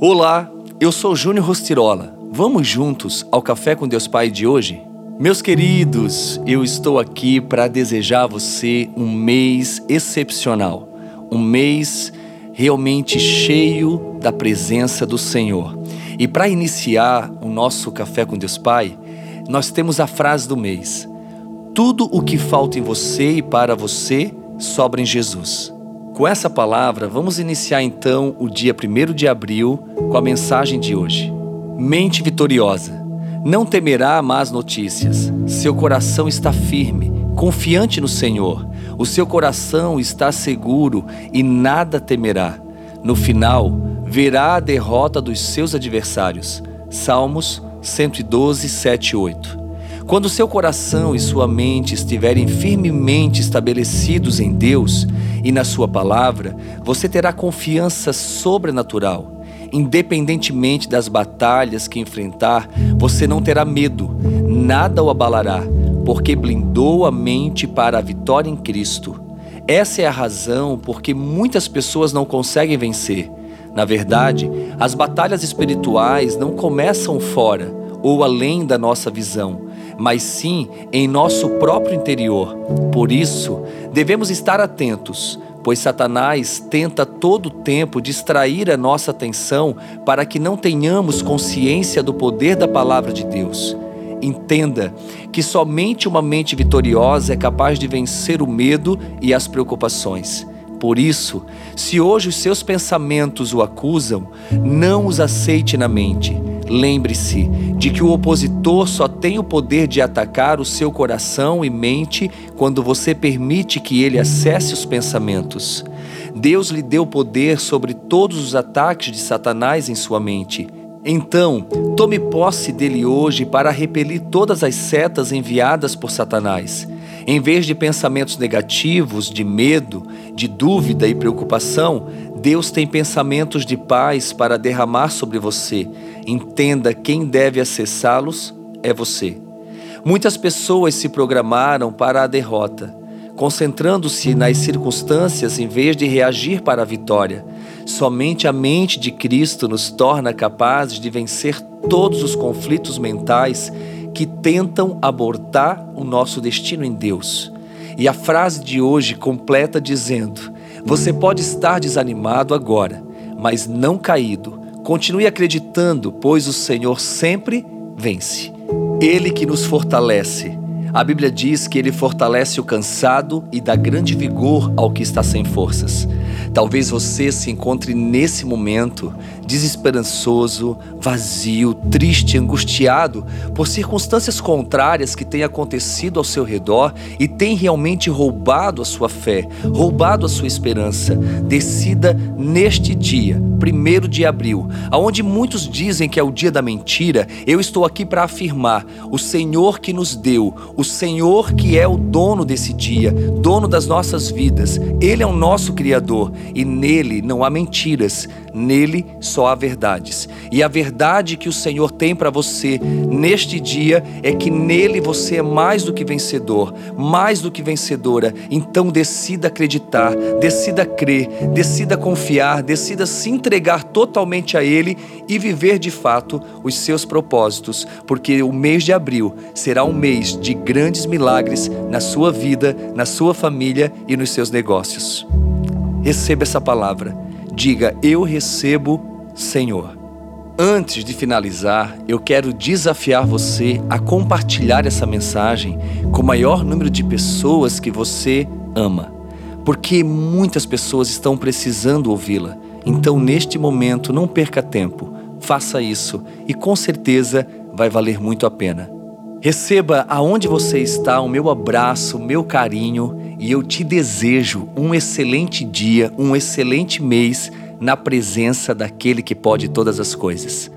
Olá, eu sou Júnior Rostirola. Vamos juntos ao Café com Deus Pai de hoje? Meus queridos, eu estou aqui para desejar a você um mês excepcional, um mês realmente cheio da presença do Senhor. E para iniciar o nosso Café com Deus Pai, nós temos a frase do mês: Tudo o que falta em você e para você sobra em Jesus. Com essa palavra, vamos iniciar então o dia 1 de abril com a mensagem de hoje. Mente vitoriosa. Não temerá más notícias. Seu coração está firme, confiante no Senhor. O seu coração está seguro e nada temerá. No final, verá a derrota dos seus adversários. Salmos 112, 7 e 8. Quando seu coração e sua mente estiverem firmemente estabelecidos em Deus e na Sua palavra, você terá confiança sobrenatural. Independentemente das batalhas que enfrentar, você não terá medo, nada o abalará, porque blindou a mente para a vitória em Cristo. Essa é a razão porque muitas pessoas não conseguem vencer. Na verdade, as batalhas espirituais não começam fora ou além da nossa visão mas sim em nosso próprio interior. Por isso, devemos estar atentos, pois Satanás tenta todo o tempo distrair a nossa atenção para que não tenhamos consciência do poder da palavra de Deus. Entenda que somente uma mente vitoriosa é capaz de vencer o medo e as preocupações. Por isso, se hoje os seus pensamentos o acusam, não os aceite na mente Lembre-se de que o opositor só tem o poder de atacar o seu coração e mente quando você permite que ele acesse os pensamentos. Deus lhe deu poder sobre todos os ataques de Satanás em sua mente. Então, tome posse dele hoje para repelir todas as setas enviadas por Satanás. Em vez de pensamentos negativos, de medo, de dúvida e preocupação, Deus tem pensamentos de paz para derramar sobre você. Entenda quem deve acessá-los é você. Muitas pessoas se programaram para a derrota, concentrando-se nas circunstâncias em vez de reagir para a vitória. Somente a mente de Cristo nos torna capazes de vencer todos os conflitos mentais que tentam abortar o nosso destino em Deus. E a frase de hoje completa dizendo: Você pode estar desanimado agora, mas não caído. Continue acreditando, pois o Senhor sempre vence. Ele que nos fortalece. A Bíblia diz que ele fortalece o cansado e dá grande vigor ao que está sem forças. Talvez você se encontre nesse momento desesperançoso, vazio, triste, angustiado por circunstâncias contrárias que têm acontecido ao seu redor e têm realmente roubado a sua fé, roubado a sua esperança. Decida neste dia, 1 de abril, aonde muitos dizem que é o dia da mentira, eu estou aqui para afirmar: o Senhor que nos deu, o Senhor que é o dono desse dia, dono das nossas vidas, Ele é o nosso Criador e nele não há mentiras, nele há verdades. E a verdade que o Senhor tem para você neste dia é que nele você é mais do que vencedor, mais do que vencedora. Então decida acreditar, decida crer, decida confiar, decida se entregar totalmente a Ele e viver de fato os seus propósitos, porque o mês de abril será um mês de grandes milagres na sua vida, na sua família e nos seus negócios. Receba essa palavra. Diga: Eu recebo, Senhor. Antes de finalizar, eu quero desafiar você a compartilhar essa mensagem com o maior número de pessoas que você ama, porque muitas pessoas estão precisando ouvi-la. Então, neste momento, não perca tempo, faça isso e com certeza vai valer muito a pena. Receba aonde você está o meu abraço, o meu carinho e eu te desejo um excelente dia, um excelente mês na presença daquele que pode todas as coisas.